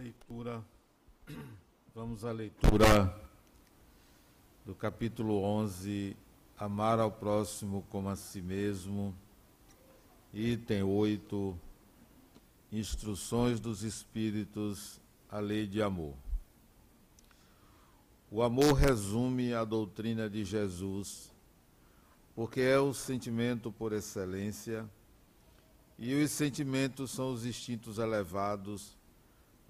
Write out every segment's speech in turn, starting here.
leitura, vamos à leitura do capítulo 11, Amar ao próximo como a si mesmo, item 8, Instruções dos Espíritos, a lei de amor. O amor resume a doutrina de Jesus, porque é o sentimento por excelência, e os sentimentos são os instintos elevados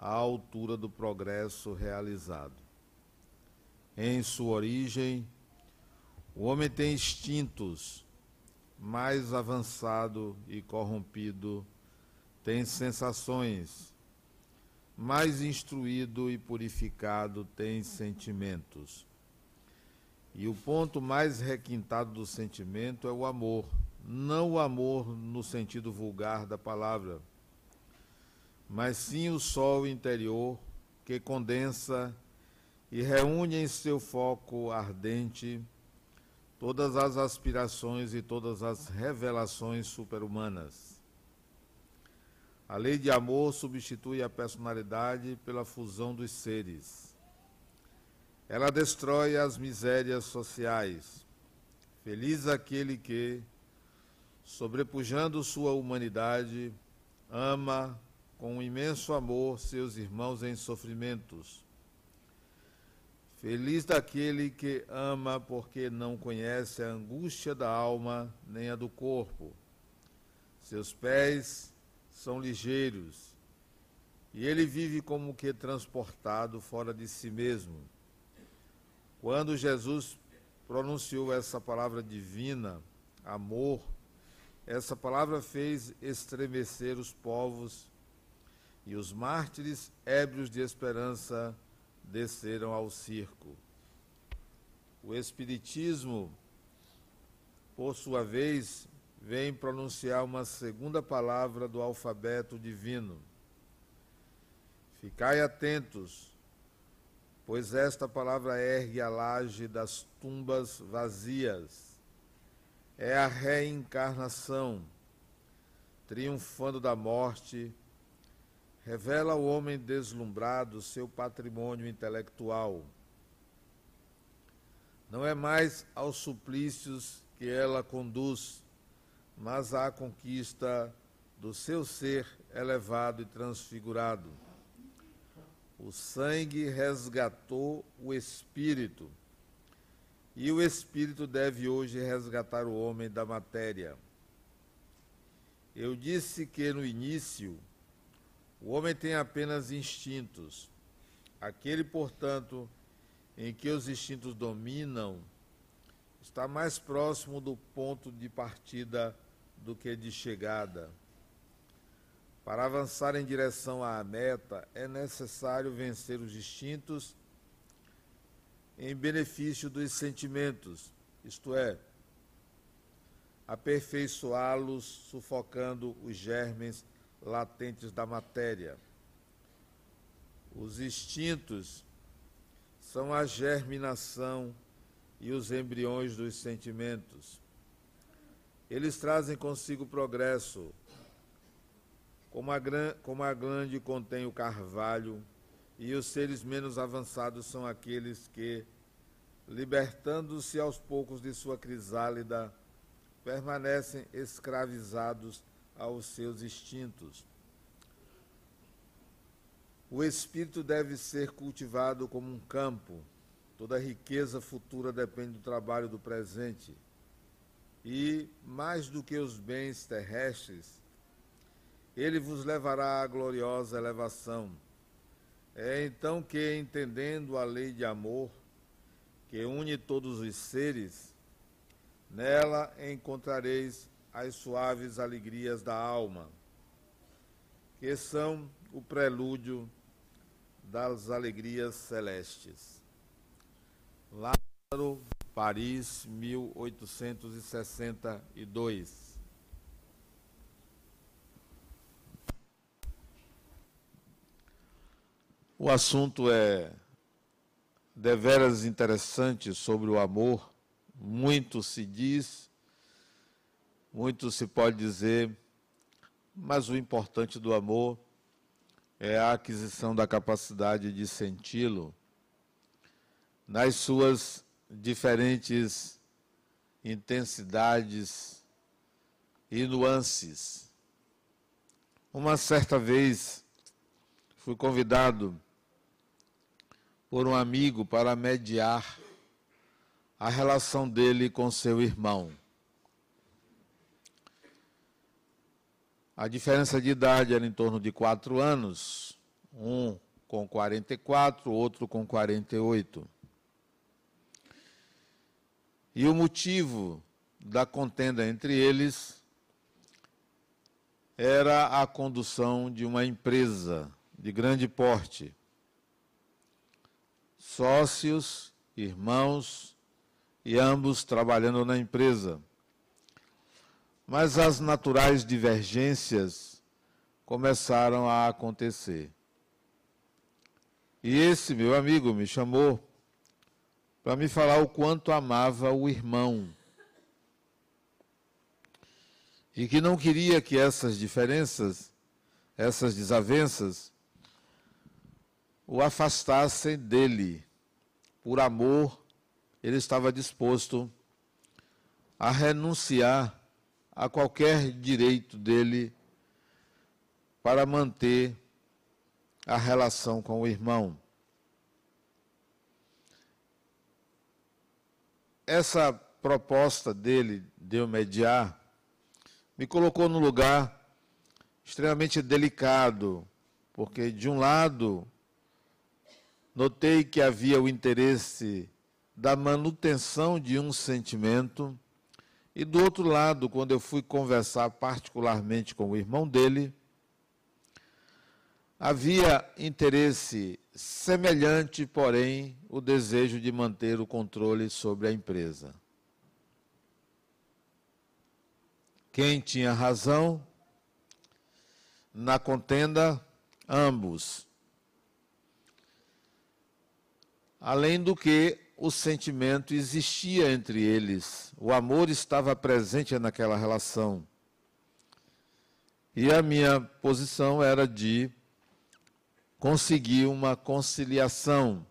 à altura do progresso realizado. Em sua origem, o homem tem instintos mais avançado e corrompido, tem sensações, mais instruído e purificado tem sentimentos. E o ponto mais requintado do sentimento é o amor, não o amor no sentido vulgar da palavra, mas sim o sol interior que condensa e reúne em seu foco ardente todas as aspirações e todas as revelações superhumanas. A lei de amor substitui a personalidade pela fusão dos seres. Ela destrói as misérias sociais. Feliz aquele que, sobrepujando sua humanidade, ama, com imenso amor seus irmãos em sofrimentos. Feliz daquele que ama porque não conhece a angústia da alma nem a do corpo. Seus pés são ligeiros e ele vive como que transportado fora de si mesmo. Quando Jesus pronunciou essa palavra divina, amor, essa palavra fez estremecer os povos e os mártires, ébrios de esperança, desceram ao circo. O Espiritismo, por sua vez, vem pronunciar uma segunda palavra do alfabeto divino. Ficai atentos, pois esta palavra ergue a laje das tumbas vazias. É a reencarnação, triunfando da morte revela ao homem deslumbrado seu patrimônio intelectual. Não é mais aos suplícios que ela conduz, mas à conquista do seu ser elevado e transfigurado. O sangue resgatou o espírito, e o espírito deve hoje resgatar o homem da matéria. Eu disse que no início o homem tem apenas instintos. Aquele, portanto, em que os instintos dominam, está mais próximo do ponto de partida do que de chegada. Para avançar em direção à meta, é necessário vencer os instintos em benefício dos sentimentos, isto é, aperfeiçoá-los, sufocando os germes latentes da matéria. Os instintos são a germinação e os embriões dos sentimentos. Eles trazem consigo progresso. Como a, gran, como a glande contém o carvalho, e os seres menos avançados são aqueles que, libertando-se aos poucos de sua crisálida, permanecem escravizados aos seus instintos. O espírito deve ser cultivado como um campo. Toda riqueza futura depende do trabalho do presente. E, mais do que os bens terrestres, ele vos levará à gloriosa elevação. É então que, entendendo a lei de amor, que une todos os seres, nela encontrareis as suaves alegrias da alma, que são o prelúdio das alegrias celestes. Lázaro, Paris, 1862. O assunto é deveras interessante sobre o amor. Muito se diz, muito se pode dizer, mas o importante do amor é a aquisição da capacidade de senti-lo nas suas diferentes intensidades e nuances. Uma certa vez fui convidado por um amigo para mediar a relação dele com seu irmão. A diferença de idade era em torno de quatro anos, um com 44, outro com 48. E o motivo da contenda entre eles era a condução de uma empresa de grande porte. Sócios, irmãos e ambos trabalhando na empresa. Mas as naturais divergências começaram a acontecer. E esse meu amigo me chamou para me falar o quanto amava o irmão. E que não queria que essas diferenças, essas desavenças, o afastassem dele. Por amor, ele estava disposto a renunciar a qualquer direito dele para manter a relação com o irmão. essa proposta dele de eu mediar me colocou num lugar extremamente delicado, porque de um lado notei que havia o interesse da manutenção de um sentimento, e do outro lado, quando eu fui conversar particularmente com o irmão dele, havia interesse semelhante, porém, o desejo de manter o controle sobre a empresa. Quem tinha razão na contenda? Ambos. Além do que o sentimento existia entre eles, o amor estava presente naquela relação. E a minha posição era de conseguir uma conciliação,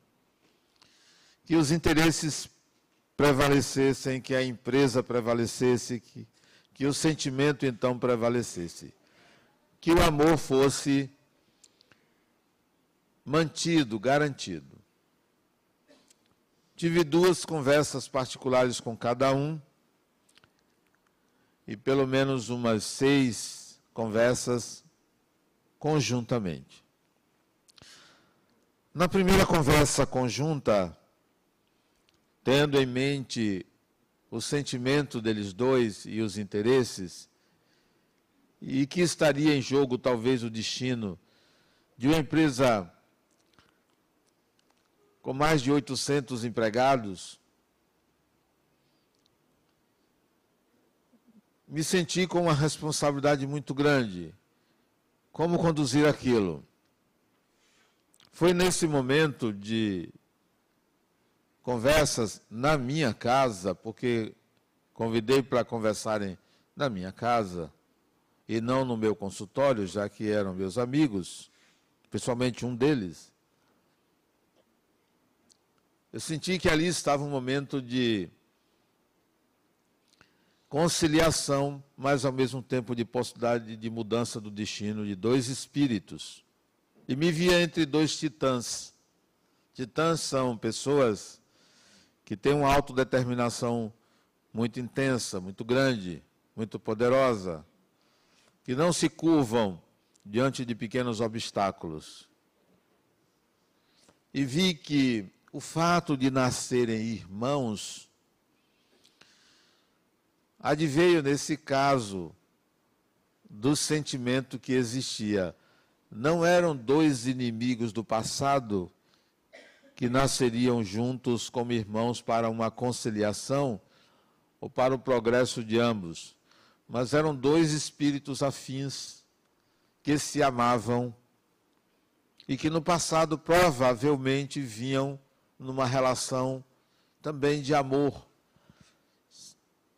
que os interesses prevalecessem, que a empresa prevalecesse, que, que o sentimento então prevalecesse, que o amor fosse mantido, garantido. Tive duas conversas particulares com cada um e pelo menos umas seis conversas conjuntamente. Na primeira conversa conjunta, tendo em mente o sentimento deles dois e os interesses, e que estaria em jogo talvez o destino de uma empresa com mais de 800 empregados, me senti com uma responsabilidade muito grande. Como conduzir aquilo? Foi nesse momento de conversas na minha casa, porque convidei para conversarem na minha casa e não no meu consultório, já que eram meus amigos, principalmente um deles. Eu senti que ali estava um momento de conciliação, mas ao mesmo tempo de possibilidade de mudança do destino de dois espíritos e me via entre dois titãs. Titãs são pessoas que têm uma autodeterminação muito intensa, muito grande, muito poderosa, que não se curvam diante de pequenos obstáculos. E vi que o fato de nascerem irmãos adveio nesse caso do sentimento que existia. Não eram dois inimigos do passado que nasceriam juntos como irmãos para uma conciliação ou para o progresso de ambos, mas eram dois espíritos afins que se amavam e que no passado provavelmente vinham numa relação também de amor.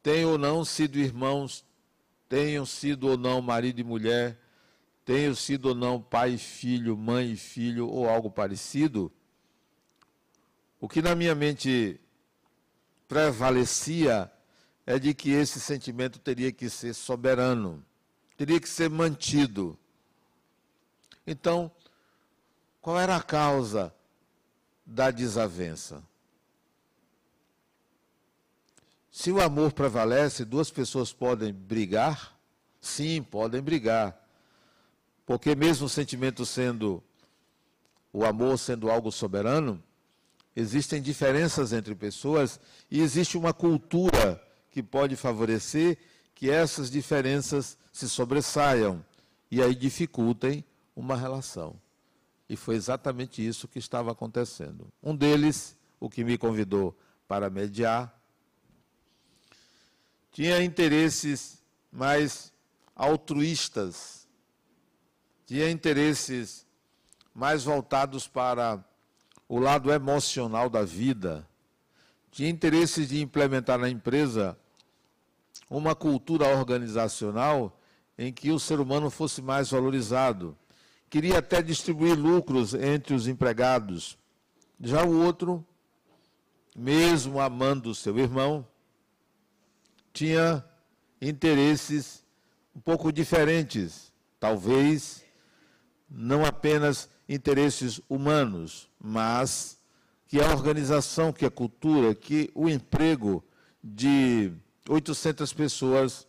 Tenham ou não sido irmãos, tenham sido ou não marido e mulher, tenham sido ou não pai e filho, mãe e filho ou algo parecido, o que na minha mente prevalecia é de que esse sentimento teria que ser soberano, teria que ser mantido. Então, qual era a causa da desavença? Se o amor prevalece, duas pessoas podem brigar? Sim, podem brigar. Porque mesmo o sentimento sendo o amor sendo algo soberano, existem diferenças entre pessoas e existe uma cultura que pode favorecer que essas diferenças se sobressaiam e aí dificultem uma relação. E foi exatamente isso que estava acontecendo. Um deles, o que me convidou para mediar, tinha interesses mais altruístas, tinha interesses mais voltados para o lado emocional da vida, tinha interesses de implementar na empresa uma cultura organizacional em que o ser humano fosse mais valorizado. Queria até distribuir lucros entre os empregados. Já o outro, mesmo amando seu irmão, tinha interesses um pouco diferentes, talvez não apenas interesses humanos, mas que a organização, que a cultura, que o emprego de 800 pessoas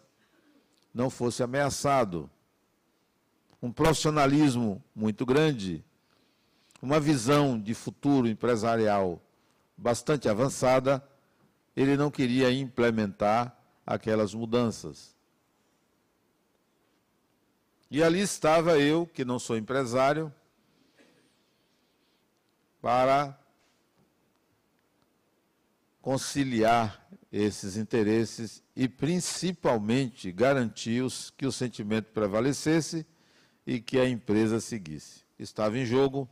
não fosse ameaçado. Um profissionalismo muito grande, uma visão de futuro empresarial bastante avançada, ele não queria implementar aquelas mudanças. E ali estava eu, que não sou empresário, para conciliar esses interesses e, principalmente, garantir que o sentimento prevalecesse e que a empresa seguisse. Estava em jogo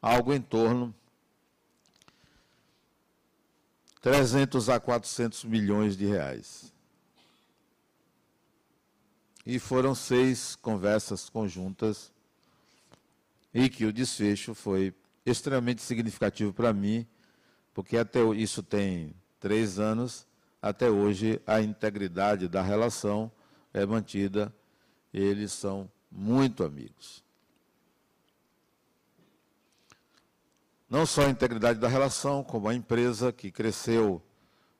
algo em torno 300 a 400 milhões de reais. E foram seis conversas conjuntas e que o desfecho foi extremamente significativo para mim, porque até isso tem três anos, até hoje a integridade da relação é mantida, eles são muito amigos. Não só a integridade da relação, como a empresa que cresceu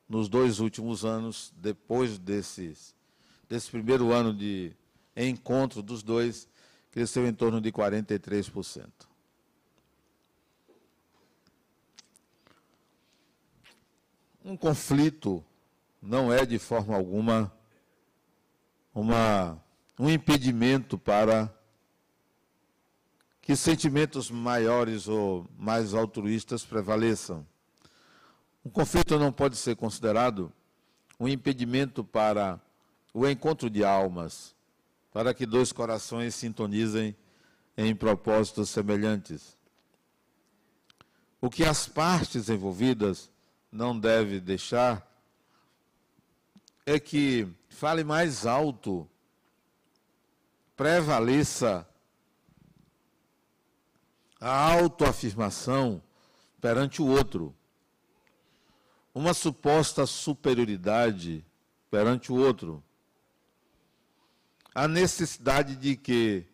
nos dois últimos anos, depois desses, desse primeiro ano de encontro dos dois, cresceu em torno de 43%. Um conflito não é de forma alguma uma, um impedimento para que sentimentos maiores ou mais altruístas prevaleçam. Um conflito não pode ser considerado um impedimento para o encontro de almas, para que dois corações sintonizem em propósitos semelhantes. O que as partes envolvidas não devem deixar é que fale mais alto, prevaleça a autoafirmação perante o outro, uma suposta superioridade perante o outro, a necessidade de que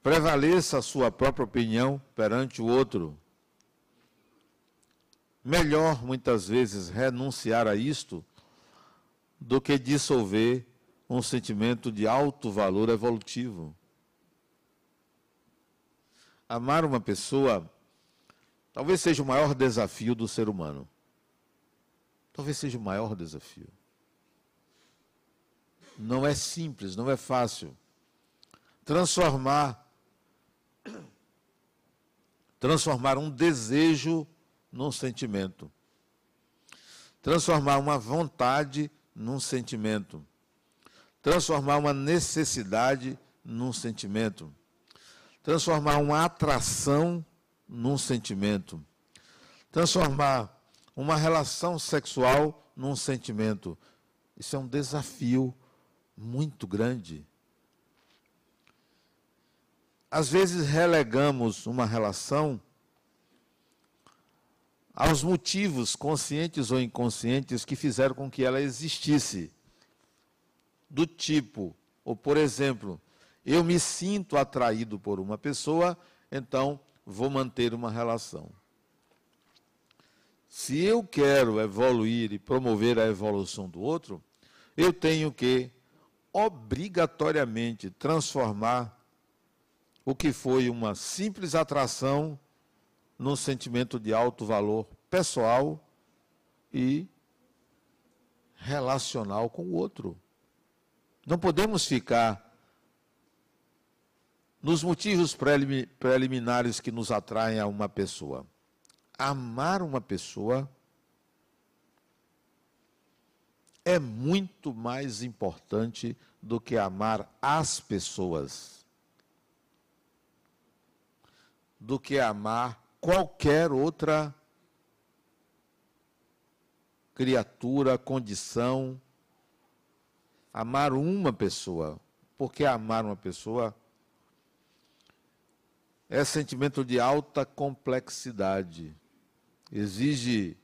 prevaleça a sua própria opinião perante o outro. Melhor, muitas vezes, renunciar a isto do que dissolver um sentimento de alto valor evolutivo. Amar uma pessoa talvez seja o maior desafio do ser humano. Talvez seja o maior desafio. Não é simples, não é fácil. Transformar transformar um desejo num sentimento. Transformar uma vontade num sentimento. Transformar uma necessidade num sentimento transformar uma atração num sentimento, transformar uma relação sexual num sentimento. Isso é um desafio muito grande. às vezes relegamos uma relação aos motivos conscientes ou inconscientes que fizeram com que ela existisse. Do tipo, ou por exemplo, eu me sinto atraído por uma pessoa, então vou manter uma relação. Se eu quero evoluir e promover a evolução do outro, eu tenho que obrigatoriamente transformar o que foi uma simples atração num sentimento de alto valor pessoal e relacional com o outro. Não podemos ficar nos motivos preliminares que nos atraem a uma pessoa. Amar uma pessoa é muito mais importante do que amar as pessoas, do que amar qualquer outra criatura, condição. Amar uma pessoa, porque amar uma pessoa é sentimento de alta complexidade, exige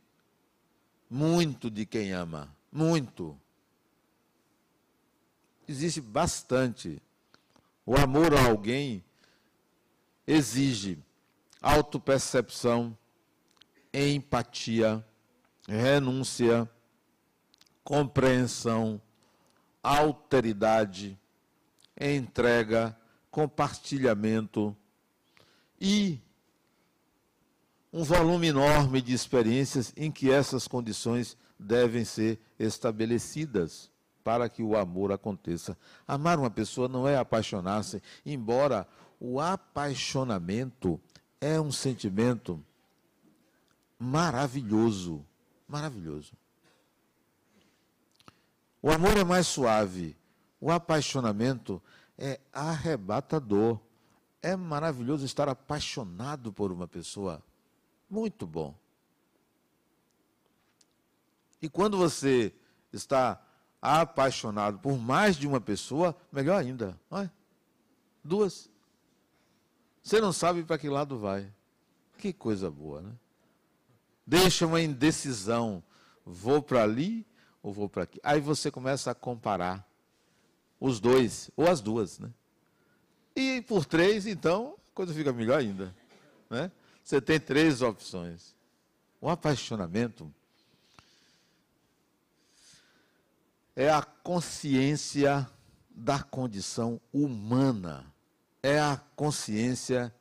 muito de quem ama. Muito. Existe bastante. O amor a alguém exige autopercepção, empatia, renúncia, compreensão, alteridade, entrega, compartilhamento e um volume enorme de experiências em que essas condições devem ser estabelecidas para que o amor aconteça. Amar uma pessoa não é apaixonar-se, embora o apaixonamento é um sentimento maravilhoso, maravilhoso. O amor é mais suave, o apaixonamento é arrebatador. É maravilhoso estar apaixonado por uma pessoa. Muito bom. E quando você está apaixonado por mais de uma pessoa, melhor ainda. Olha, duas. Você não sabe para que lado vai. Que coisa boa, né? Deixa uma indecisão. Vou para ali ou vou para aqui? Aí você começa a comparar os dois, ou as duas, né? E por três, então, a coisa fica melhor ainda. Né? Você tem três opções. O apaixonamento é a consciência da condição humana. É a consciência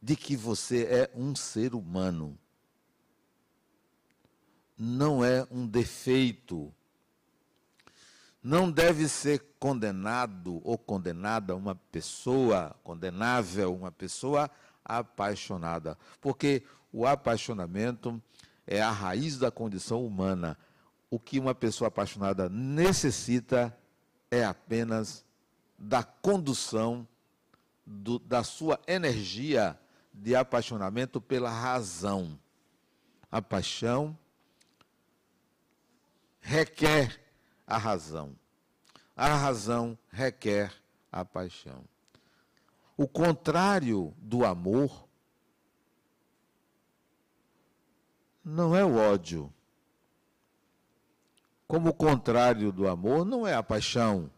de que você é um ser humano. Não é um defeito. Não deve ser condenado ou condenada uma pessoa, condenável uma pessoa apaixonada. Porque o apaixonamento é a raiz da condição humana o que uma pessoa apaixonada necessita é apenas da condução do, da sua energia de apaixonamento pela razão. A paixão requer a razão. A razão requer a paixão. O contrário do amor não é o ódio como o contrário do amor não é a paixão.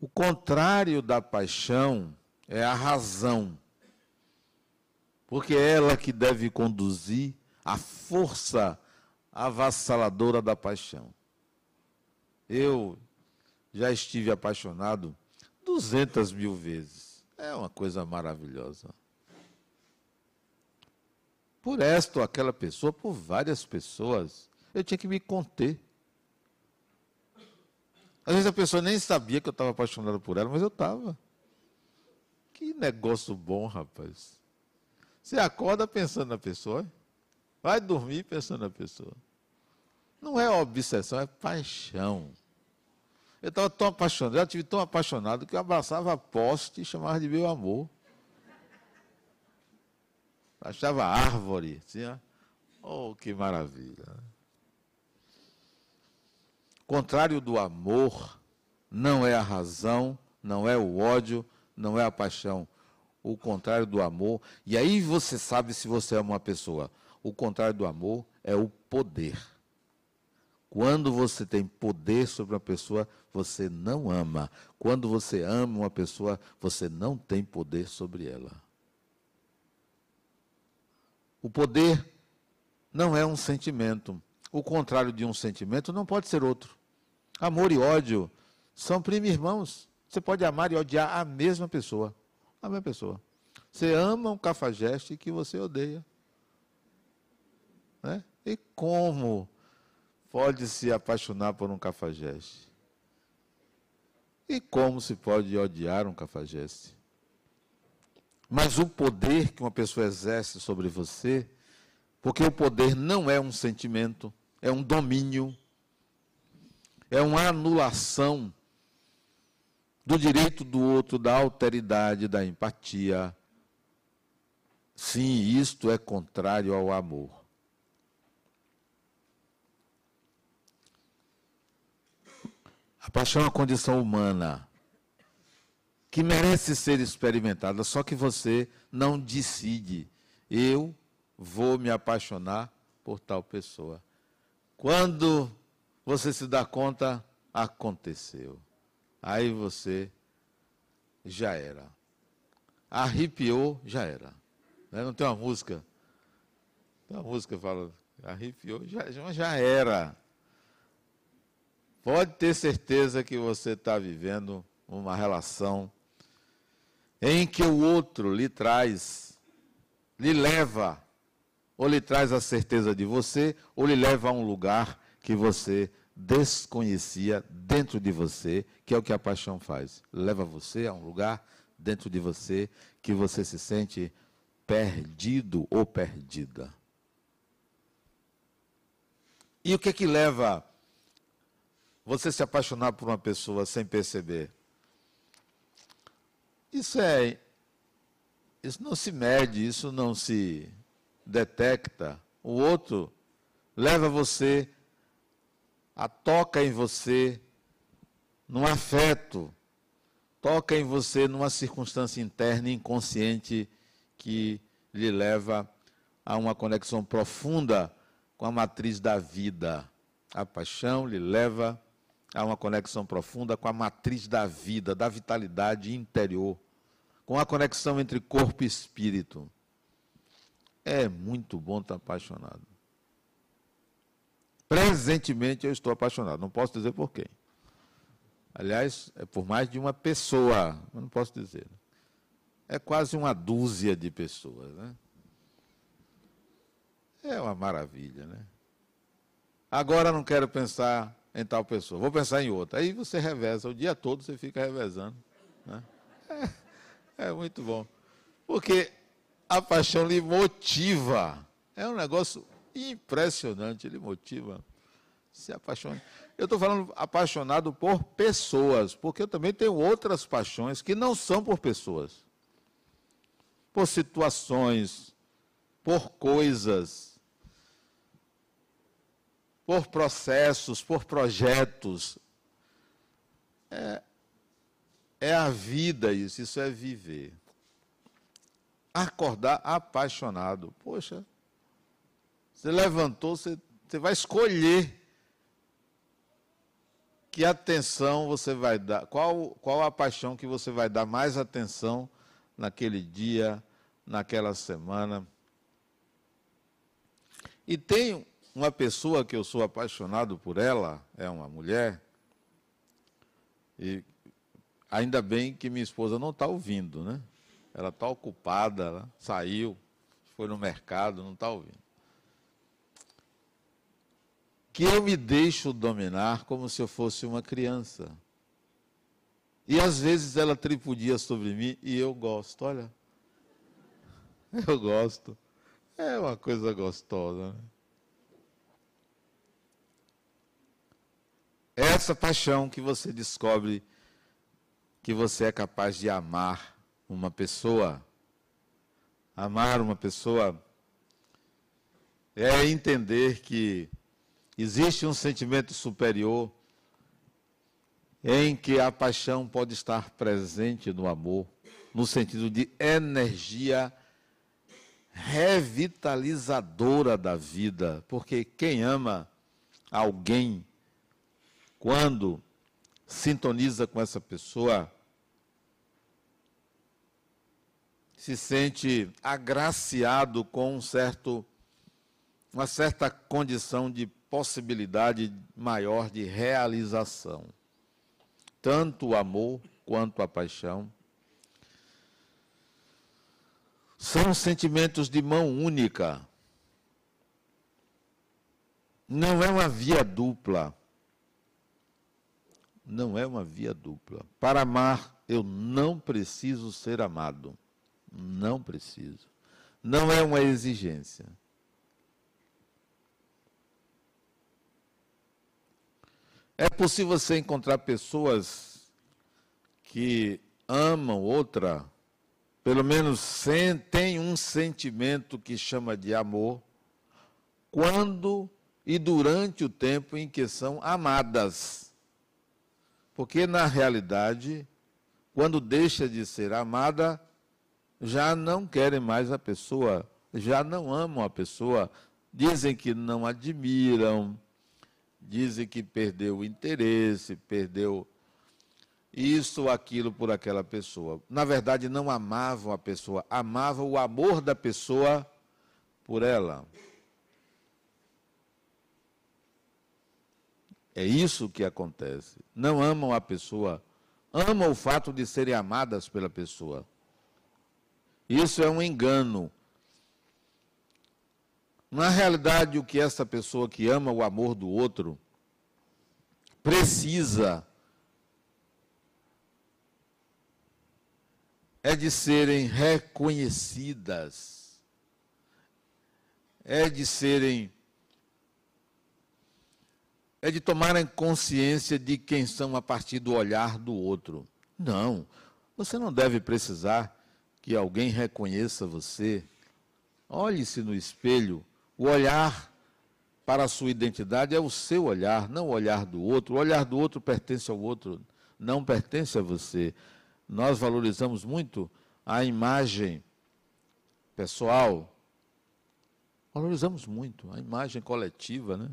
O contrário da paixão é a razão. Porque é ela que deve conduzir a força avassaladora da paixão. Eu já estive apaixonado duzentas mil vezes. É uma coisa maravilhosa por esta ou aquela pessoa, por várias pessoas. Eu tinha que me conter. Às vezes a pessoa nem sabia que eu estava apaixonado por ela, mas eu estava. Que negócio bom, rapaz. Você acorda pensando na pessoa, vai dormir pensando na pessoa. Não é obsessão, é paixão. Eu estava tão apaixonado, já tive tão apaixonado que eu abraçava a poste e chamava de meu amor achava árvore. Assim, oh, que maravilha. Contrário do amor, não é a razão, não é o ódio, não é a paixão. O contrário do amor. E aí você sabe se você ama uma pessoa. O contrário do amor é o poder. Quando você tem poder sobre uma pessoa, você não ama. Quando você ama uma pessoa, você não tem poder sobre ela. O poder não é um sentimento. O contrário de um sentimento não pode ser outro. Amor e ódio são primo irmãos. Você pode amar e odiar a mesma pessoa. A mesma pessoa. Você ama um cafajeste que você odeia. Né? E como pode se apaixonar por um cafajeste? E como se pode odiar um cafajeste? Mas o poder que uma pessoa exerce sobre você, porque o poder não é um sentimento, é um domínio, é uma anulação do direito do outro, da alteridade, da empatia. Sim, isto é contrário ao amor. A paixão é uma condição humana que merece ser experimentada, só que você não decide. Eu vou me apaixonar por tal pessoa. Quando você se dá conta, aconteceu. Aí você já era. Arrepiou, já era. Né? Não tem uma música? Tem uma música que fala, arrepiou, já, já era. Pode ter certeza que você está vivendo uma relação em que o outro lhe traz, lhe leva, ou lhe traz a certeza de você, ou lhe leva a um lugar que você desconhecia dentro de você, que é o que a paixão faz. Leva você a um lugar dentro de você que você se sente perdido ou perdida. E o que é que leva você se apaixonar por uma pessoa sem perceber? Isso é isso não se mede, isso não se detecta. O outro leva você a toca em você num afeto, toca em você numa circunstância interna inconsciente que lhe leva a uma conexão profunda com a matriz da vida. A paixão lhe leva a uma conexão profunda com a matriz da vida, da vitalidade interior, com a conexão entre corpo e espírito. É muito bom estar apaixonado. Presentemente eu estou apaixonado, não posso dizer por quem. Aliás, é por mais de uma pessoa, mas não posso dizer. É quase uma dúzia de pessoas, né? É uma maravilha, né? Agora não quero pensar em tal pessoa, vou pensar em outra. Aí você reveza, o dia todo você fica revezando. Né? É, é muito bom. Porque a paixão lhe motiva. É um negócio impressionante, ele motiva. Se apaixona. Eu estou falando apaixonado por pessoas, porque eu também tenho outras paixões que não são por pessoas. Por situações, por coisas, por processos, por projetos. É, é a vida isso, isso é viver. Acordar apaixonado. Poxa, você levantou, você, você vai escolher que atenção você vai dar, qual, qual a paixão que você vai dar mais atenção naquele dia, naquela semana. E tem uma pessoa que eu sou apaixonado por ela, é uma mulher, e ainda bem que minha esposa não está ouvindo, né? Ela está ocupada, ela saiu, foi no mercado, não está ouvindo que eu me deixo dominar como se eu fosse uma criança. E às vezes ela tripudia sobre mim e eu gosto, olha. Eu gosto. É uma coisa gostosa. Né? Essa paixão que você descobre que você é capaz de amar uma pessoa. Amar uma pessoa é entender que Existe um sentimento superior em que a paixão pode estar presente no amor, no sentido de energia revitalizadora da vida, porque quem ama alguém, quando sintoniza com essa pessoa, se sente agraciado com um certo, uma certa condição de possibilidade maior de realização. Tanto o amor quanto a paixão são sentimentos de mão única. Não é uma via dupla. Não é uma via dupla. Para amar, eu não preciso ser amado. Não preciso. Não é uma exigência. É possível você encontrar pessoas que amam outra, pelo menos tem um sentimento que chama de amor, quando e durante o tempo em que são amadas. Porque, na realidade, quando deixa de ser amada, já não querem mais a pessoa, já não amam a pessoa, dizem que não admiram, dizem que perdeu o interesse, perdeu isso aquilo por aquela pessoa. Na verdade, não amavam a pessoa, amavam o amor da pessoa por ela. É isso que acontece. Não amam a pessoa, amam o fato de serem amadas pela pessoa. Isso é um engano. Na realidade, o que essa pessoa que ama o amor do outro precisa é de serem reconhecidas, é de serem é de tomarem consciência de quem são a partir do olhar do outro. Não, você não deve precisar que alguém reconheça você. Olhe-se no espelho. O olhar para a sua identidade é o seu olhar, não o olhar do outro. O olhar do outro pertence ao outro, não pertence a você. Nós valorizamos muito a imagem pessoal. Valorizamos muito a imagem coletiva, né?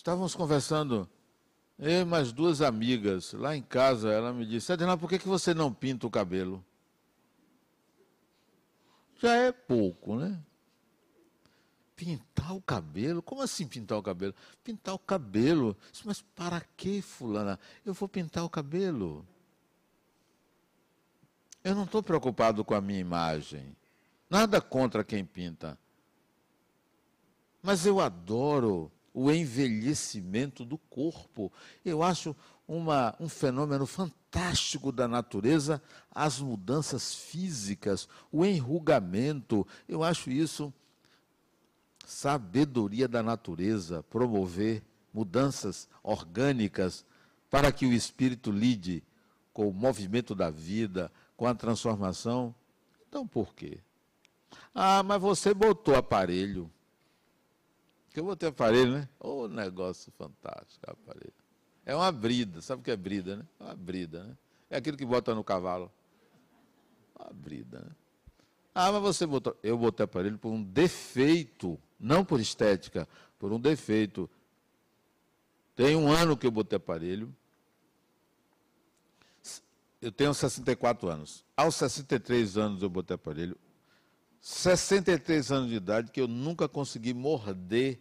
Estávamos conversando, eu e mais duas amigas, lá em casa, ela me disse, Adriana, por que, que você não pinta o cabelo? Já é pouco, né? Pintar o cabelo? Como assim pintar o cabelo? Pintar o cabelo. Mas para que, fulana? Eu vou pintar o cabelo. Eu não estou preocupado com a minha imagem. Nada contra quem pinta. Mas eu adoro o envelhecimento do corpo. Eu acho uma, um fenômeno fantástico da natureza as mudanças físicas, o enrugamento. Eu acho isso sabedoria da natureza, promover mudanças orgânicas para que o espírito lide com o movimento da vida, com a transformação. Então, por quê? Ah, mas você botou aparelho. Que eu botei aparelho, né? Ô, oh, negócio fantástico, aparelho. É uma brida, sabe o que é brida, né? É uma brida, né? É aquilo que bota no cavalo. Uma brida, né? Ah, mas você botou. Eu botei aparelho por um defeito, não por estética, por um defeito. Tem um ano que eu botei aparelho. Eu tenho 64 anos. Aos 63 anos eu botei aparelho. 63 anos de idade que eu nunca consegui morder.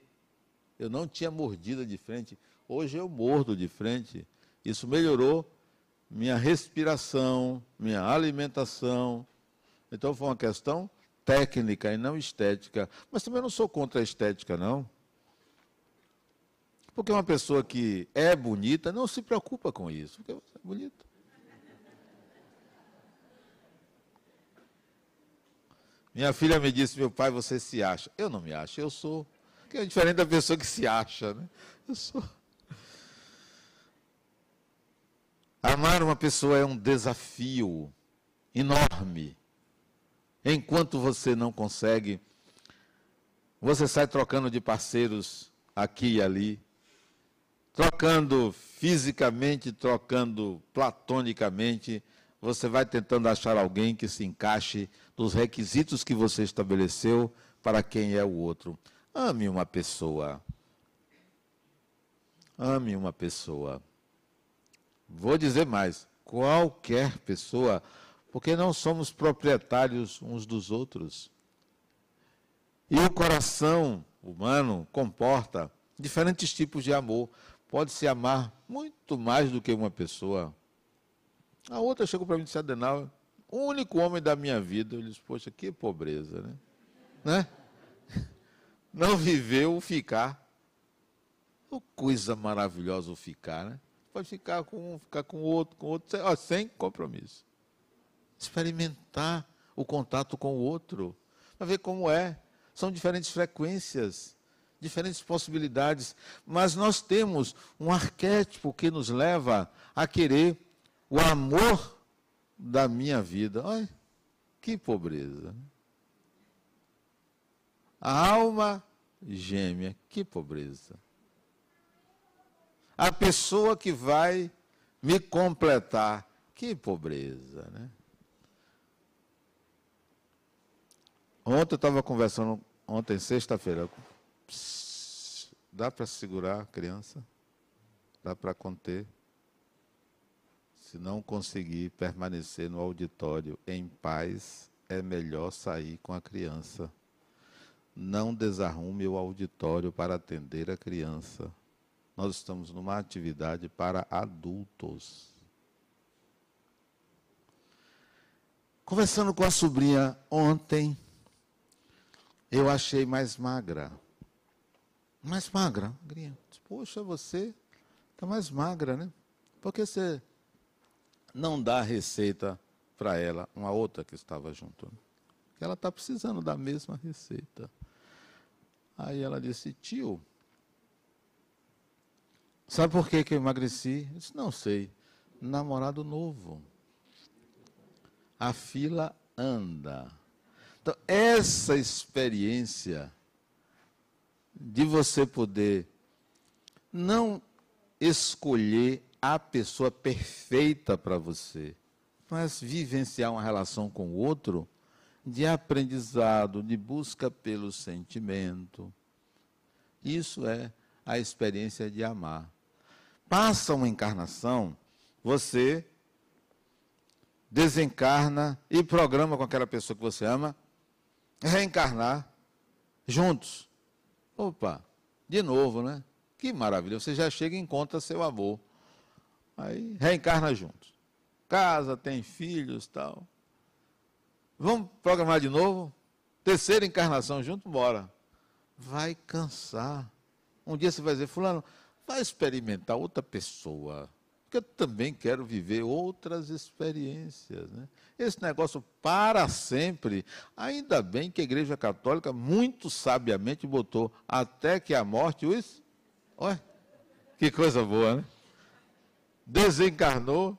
Eu não tinha mordida de frente. Hoje eu mordo de frente. Isso melhorou minha respiração, minha alimentação. Então foi uma questão técnica e não estética. Mas também não sou contra a estética, não. Porque uma pessoa que é bonita não se preocupa com isso. Porque você é bonita. Minha filha me disse, meu pai, você se acha. Eu não me acho, eu sou. Que é diferente da pessoa que se acha, né? Eu sou. Amar uma pessoa é um desafio enorme. Enquanto você não consegue, você sai trocando de parceiros aqui e ali, trocando fisicamente, trocando platonicamente, você vai tentando achar alguém que se encaixe nos requisitos que você estabeleceu para quem é o outro. Ame uma pessoa. Ame uma pessoa. Vou dizer mais: qualquer pessoa, porque não somos proprietários uns dos outros. E o coração humano comporta diferentes tipos de amor. Pode se amar muito mais do que uma pessoa. A outra chegou para mim e disse, Adenal, o único homem da minha vida. Eu disse, poxa, que pobreza, né? né? Não viveu o ficar. Oh, coisa maravilhosa o ficar, né? Pode ficar com um, ficar com outro, com outro, ó, sem compromisso. Experimentar o contato com o outro, para ver como é. São diferentes frequências, diferentes possibilidades, mas nós temos um arquétipo que nos leva a querer o amor da minha vida. Olha, que pobreza. A alma gêmea, que pobreza. A pessoa que vai me completar, que pobreza, né? Ontem eu estava conversando ontem, sexta-feira, dá para segurar a criança? Dá para conter? Se não conseguir permanecer no auditório em paz, é melhor sair com a criança. Não desarrume o auditório para atender a criança. Nós estamos numa atividade para adultos. Conversando com a sobrinha ontem, eu achei mais magra. Mais magra. Poxa, você está mais magra, né? Porque você não dá receita para ela, uma outra que estava junto. Ela está precisando da mesma receita. Aí ela disse, tio, sabe por que, que eu emagreci? Eu disse, não sei. Namorado novo. A fila anda. Então, essa experiência de você poder não escolher a pessoa perfeita para você, mas vivenciar uma relação com o outro de aprendizado, de busca pelo sentimento. Isso é a experiência de amar. Passa uma encarnação, você desencarna e programa com aquela pessoa que você ama reencarnar juntos. Opa, de novo, né? Que maravilha. Você já chega e encontra seu amor. Aí reencarna juntos. Casa, tem filhos tal. Vamos programar de novo? Terceira encarnação junto, bora. Vai cansar. Um dia você vai dizer, fulano, vai experimentar outra pessoa porque eu também quero viver outras experiências. Né? Esse negócio para sempre. Ainda bem que a Igreja Católica muito sabiamente botou até que a morte os. Olha, que coisa boa, né? Desencarnou,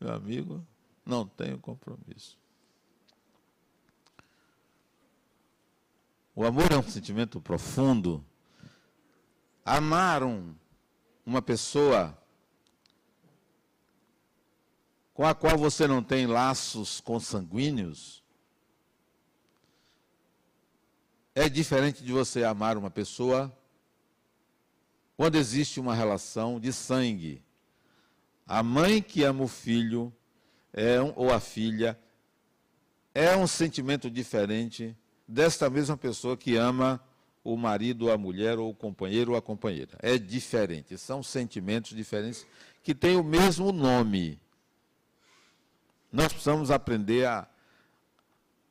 meu amigo, não tenho compromisso. O amor é um sentimento profundo. Amar um, uma pessoa com a qual você não tem laços consanguíneos, é diferente de você amar uma pessoa quando existe uma relação de sangue. A mãe que ama o filho é um, ou a filha é um sentimento diferente desta mesma pessoa que ama o marido, a mulher, ou o companheiro ou a companheira. É diferente, são sentimentos diferentes que têm o mesmo nome, nós precisamos aprender a,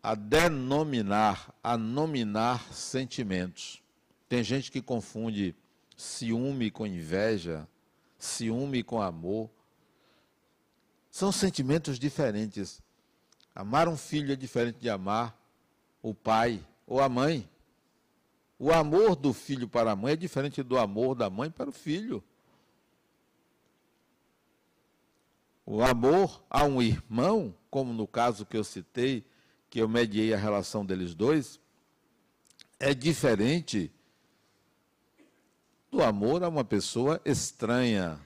a denominar, a nominar sentimentos. Tem gente que confunde ciúme com inveja, ciúme com amor. São sentimentos diferentes. Amar um filho é diferente de amar o pai ou a mãe. O amor do filho para a mãe é diferente do amor da mãe para o filho. O amor a um irmão, como no caso que eu citei, que eu mediei a relação deles dois, é diferente do amor a uma pessoa estranha.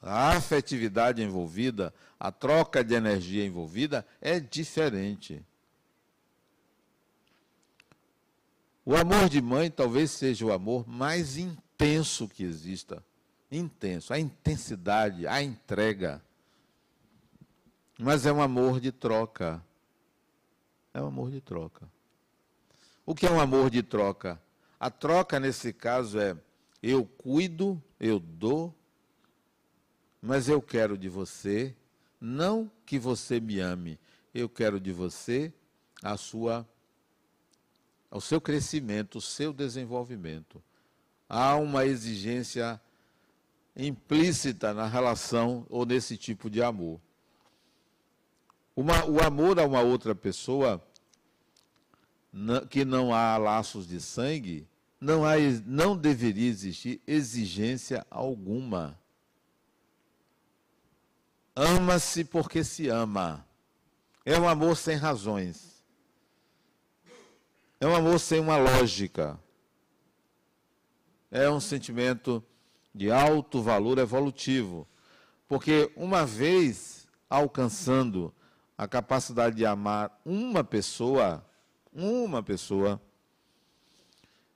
A afetividade envolvida, a troca de energia envolvida é diferente. O amor de mãe talvez seja o amor mais intenso que exista. Intenso, a intensidade, a entrega. Mas é um amor de troca. É um amor de troca. O que é um amor de troca? A troca, nesse caso, é eu cuido, eu dou, mas eu quero de você, não que você me ame, eu quero de você a sua o seu crescimento, o seu desenvolvimento. Há uma exigência implícita na relação ou nesse tipo de amor. Uma, o amor a uma outra pessoa que não há laços de sangue, não, há, não deveria existir exigência alguma. Ama-se porque se ama. É um amor sem razões. É um amor sem uma lógica. É um sentimento de alto valor evolutivo. Porque uma vez alcançando a capacidade de amar uma pessoa, uma pessoa,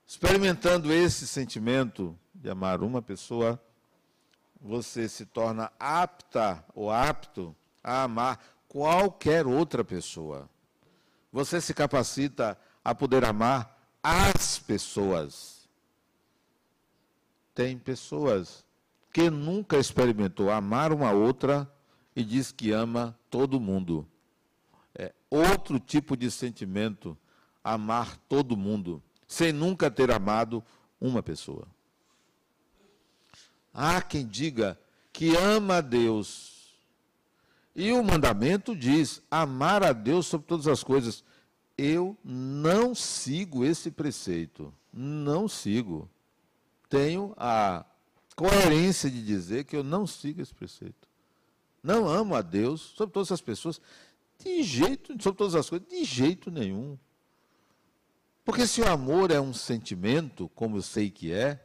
experimentando esse sentimento de amar uma pessoa, você se torna apta ou apto a amar qualquer outra pessoa. Você se capacita a poder amar as pessoas. Tem pessoas que nunca experimentou amar uma outra e diz que ama todo mundo. É outro tipo de sentimento amar todo mundo, sem nunca ter amado uma pessoa. Há quem diga que ama a Deus. E o mandamento diz: amar a Deus sobre todas as coisas. Eu não sigo esse preceito. Não sigo. Tenho a coerência de dizer que eu não sigo esse preceito. Não amo a Deus sobre todas as pessoas, de jeito, sobre todas as coisas, de jeito nenhum. Porque se o amor é um sentimento, como eu sei que é,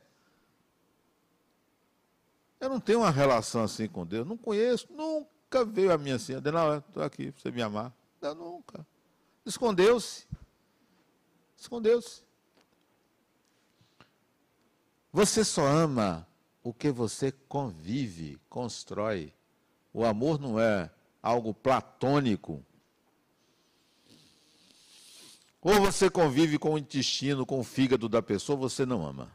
eu não tenho uma relação assim com Deus, não conheço, nunca veio a minha assim, não, estou aqui para você me amar. Não, nunca. Escondeu-se. Escondeu-se. Você só ama o que você convive, constrói. O amor não é algo platônico, ou você convive com o intestino, com o fígado da pessoa, você não ama.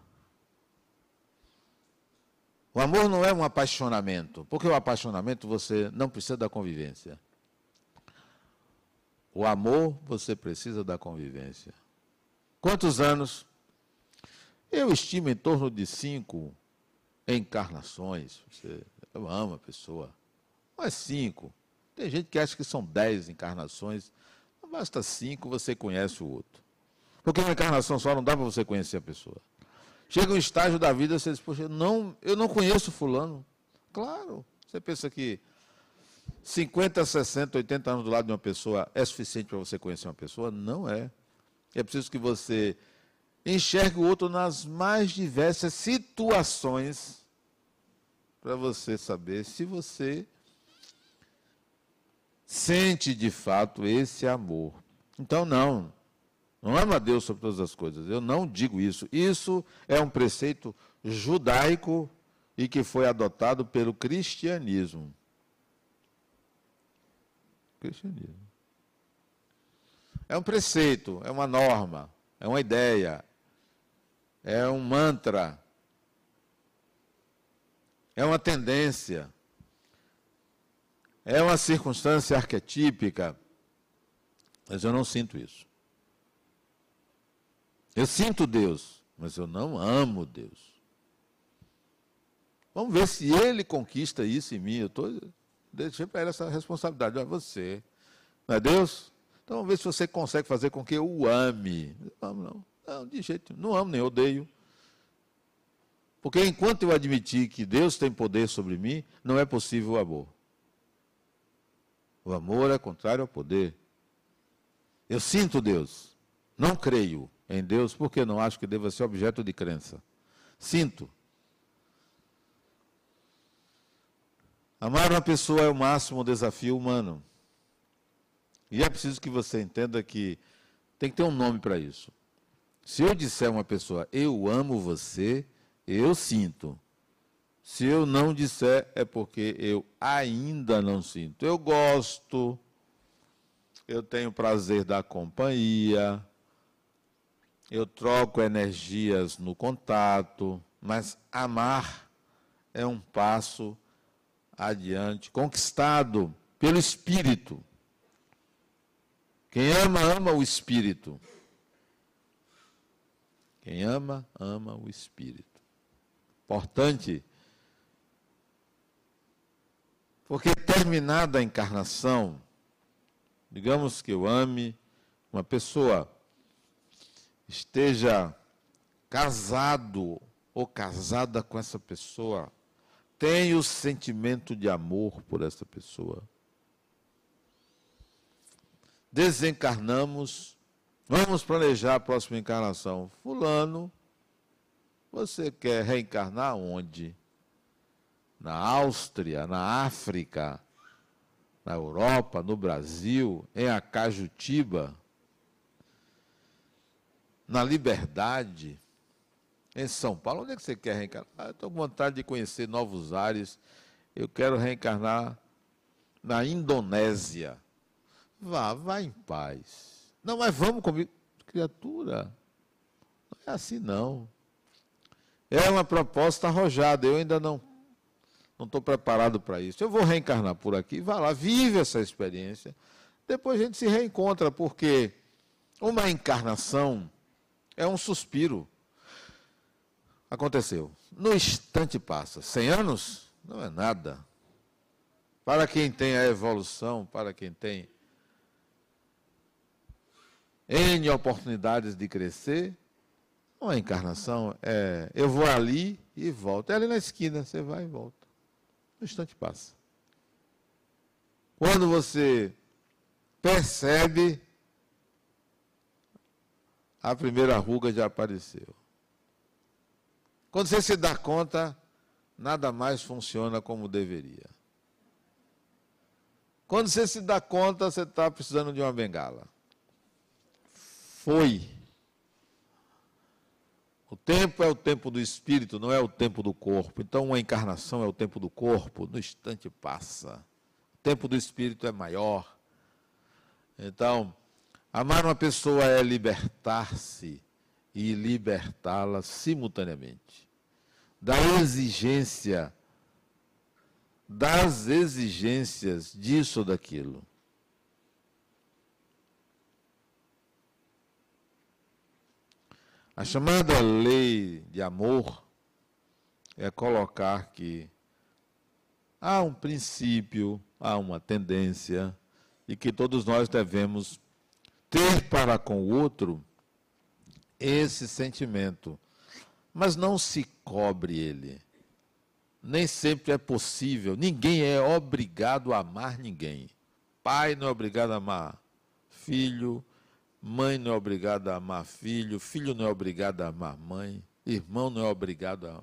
O amor não é um apaixonamento, porque o apaixonamento você não precisa da convivência. O amor você precisa da convivência. Quantos anos? Eu estimo em torno de cinco encarnações. Você, eu amo a pessoa. Mas cinco. Tem gente que acha que são dez encarnações basta cinco, você conhece o outro. Porque uma encarnação só não dá para você conhecer a pessoa. Chega um estágio da vida, você diz, poxa, não, eu não conheço fulano. Claro, você pensa que 50, 60, 80 anos do lado de uma pessoa é suficiente para você conhecer uma pessoa? Não é. É preciso que você enxergue o outro nas mais diversas situações para você saber se você sente de fato esse amor. Então, não. Não ama Deus sobre todas as coisas. Eu não digo isso. Isso é um preceito judaico e que foi adotado pelo cristianismo. Cristianismo. É um preceito, é uma norma, é uma ideia, é um mantra, é uma tendência. É uma circunstância arquetípica, mas eu não sinto isso. Eu sinto Deus, mas eu não amo Deus. Vamos ver se ele conquista isso em mim. Eu tô, deixei para ele essa responsabilidade. É você. Não é Deus? Então vamos ver se você consegue fazer com que eu o ame. Não, não. Não, de jeito nenhum. Não amo nem odeio. Porque enquanto eu admitir que Deus tem poder sobre mim, não é possível o amor. O amor é contrário ao poder. Eu sinto Deus, Não creio em Deus porque não acho que deva ser objeto de crença. Sinto. Amar uma pessoa é o máximo desafio humano. E é preciso que você entenda que tem que ter um nome para isso. Se eu disser a uma pessoa, eu amo você, eu sinto. Se eu não disser, é porque eu ainda não sinto. Eu gosto, eu tenho prazer da companhia, eu troco energias no contato, mas amar é um passo adiante, conquistado pelo Espírito. Quem ama, ama o Espírito. Quem ama, ama o Espírito. Importante, porque terminada a encarnação, digamos que eu ame uma pessoa, esteja casado ou casada com essa pessoa, tenha o sentimento de amor por essa pessoa desencarnamos, vamos planejar a próxima encarnação. Fulano, você quer reencarnar onde? Na Áustria, na África, na Europa, no Brasil, em Acajutiba, na Liberdade, em São Paulo. Onde é que você quer reencarnar? Ah, estou com vontade de conhecer novos ares. Eu quero reencarnar na Indonésia. Vá, vá em paz. Não, mas vamos comigo. Criatura, não é assim não. É uma proposta arrojada, eu ainda não não estou preparado para isso. Eu vou reencarnar por aqui, vá lá, vive essa experiência. Depois a gente se reencontra, porque uma encarnação é um suspiro. Aconteceu. No instante passa. Cem anos não é nada. Para quem tem a evolução, para quem tem N oportunidades de crescer. Uma encarnação é eu vou ali e volto. É ali na esquina, você vai e volta. No instante passa. Quando você percebe, a primeira ruga já apareceu. Quando você se dá conta, nada mais funciona como deveria. Quando você se dá conta, você está precisando de uma bengala foi. O tempo é o tempo do espírito, não é o tempo do corpo. Então, uma encarnação é o tempo do corpo, no instante passa. O tempo do espírito é maior. Então, amar uma pessoa é libertar-se e libertá-la simultaneamente da exigência, das exigências disso ou daquilo. A chamada lei de amor é colocar que há um princípio, há uma tendência, e que todos nós devemos ter para com o outro esse sentimento, mas não se cobre ele. Nem sempre é possível, ninguém é obrigado a amar ninguém. Pai não é obrigado a amar filho, Mãe não é obrigada a amar filho, filho não é obrigado a amar mãe, irmão não é obrigado a.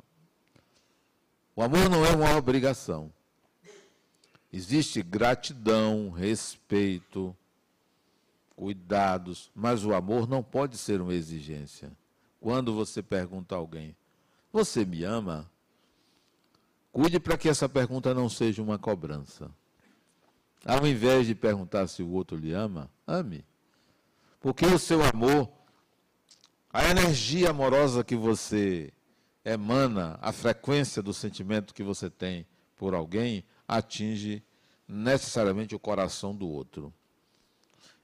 O amor não é uma obrigação. Existe gratidão, respeito, cuidados, mas o amor não pode ser uma exigência. Quando você pergunta a alguém, você me ama? Cuide para que essa pergunta não seja uma cobrança. Ao invés de perguntar se o outro lhe ama, ame. Porque o seu amor, a energia amorosa que você emana, a frequência do sentimento que você tem por alguém, atinge necessariamente o coração do outro.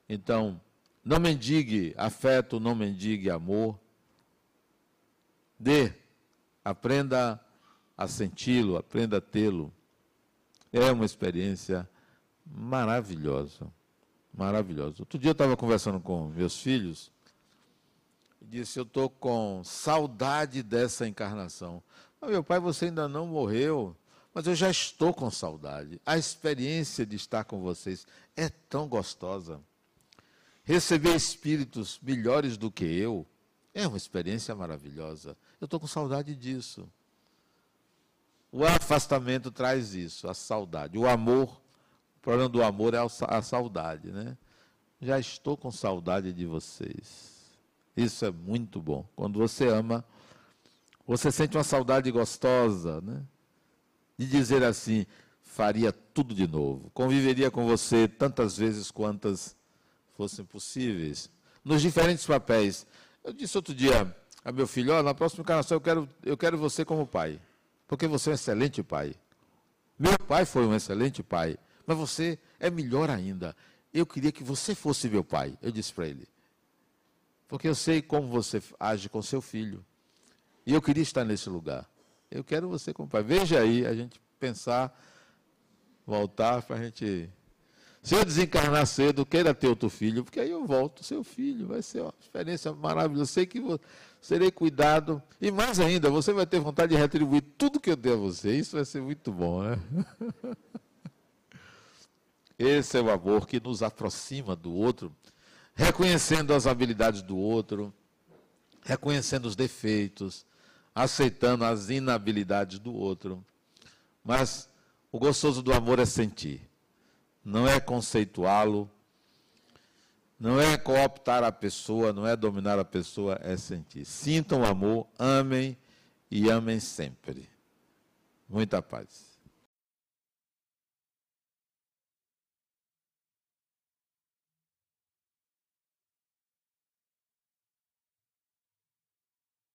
Então, não mendigue afeto, não mendigue amor. Dê, aprenda a senti-lo, aprenda a tê-lo. É uma experiência maravilhosa maravilhosa. Outro dia eu estava conversando com meus filhos e disse: Eu estou com saudade dessa encarnação. Mas, meu pai, você ainda não morreu, mas eu já estou com saudade. A experiência de estar com vocês é tão gostosa. Receber espíritos melhores do que eu, é uma experiência maravilhosa. Eu estou com saudade disso. O afastamento traz isso, a saudade. O amor, o problema do amor é a saudade, né? Já estou com saudade de vocês. Isso é muito bom. Quando você ama, você sente uma saudade gostosa, né? De dizer assim, faria tudo de novo. Conviveria com você tantas vezes quantas fossem possíveis. Nos diferentes papéis. Eu disse outro dia a meu filho, oh, na próxima encarnação eu quero, eu quero você como pai. Porque você é um excelente pai. Meu pai foi um excelente pai. Mas você é melhor ainda. Eu queria que você fosse meu pai. Eu disse para ele. Porque eu sei como você age com seu filho. E eu queria estar nesse lugar. Eu quero você como pai. Veja aí, a gente pensar, voltar para a gente. Se eu desencarnar cedo, queira ter outro filho, porque aí eu volto, seu filho, vai ser uma experiência maravilhosa. Eu sei que vou, serei cuidado. E mais ainda, você vai ter vontade de retribuir tudo que eu dei a você. Isso vai ser muito bom, né? Esse é o amor que nos aproxima do outro reconhecendo as habilidades do outro, reconhecendo os defeitos, aceitando as inabilidades do outro. Mas o gostoso do amor é sentir, não é conceituá-lo, não é cooptar a pessoa, não é dominar a pessoa, é sentir. Sintam amor, amem e amem sempre. Muita paz.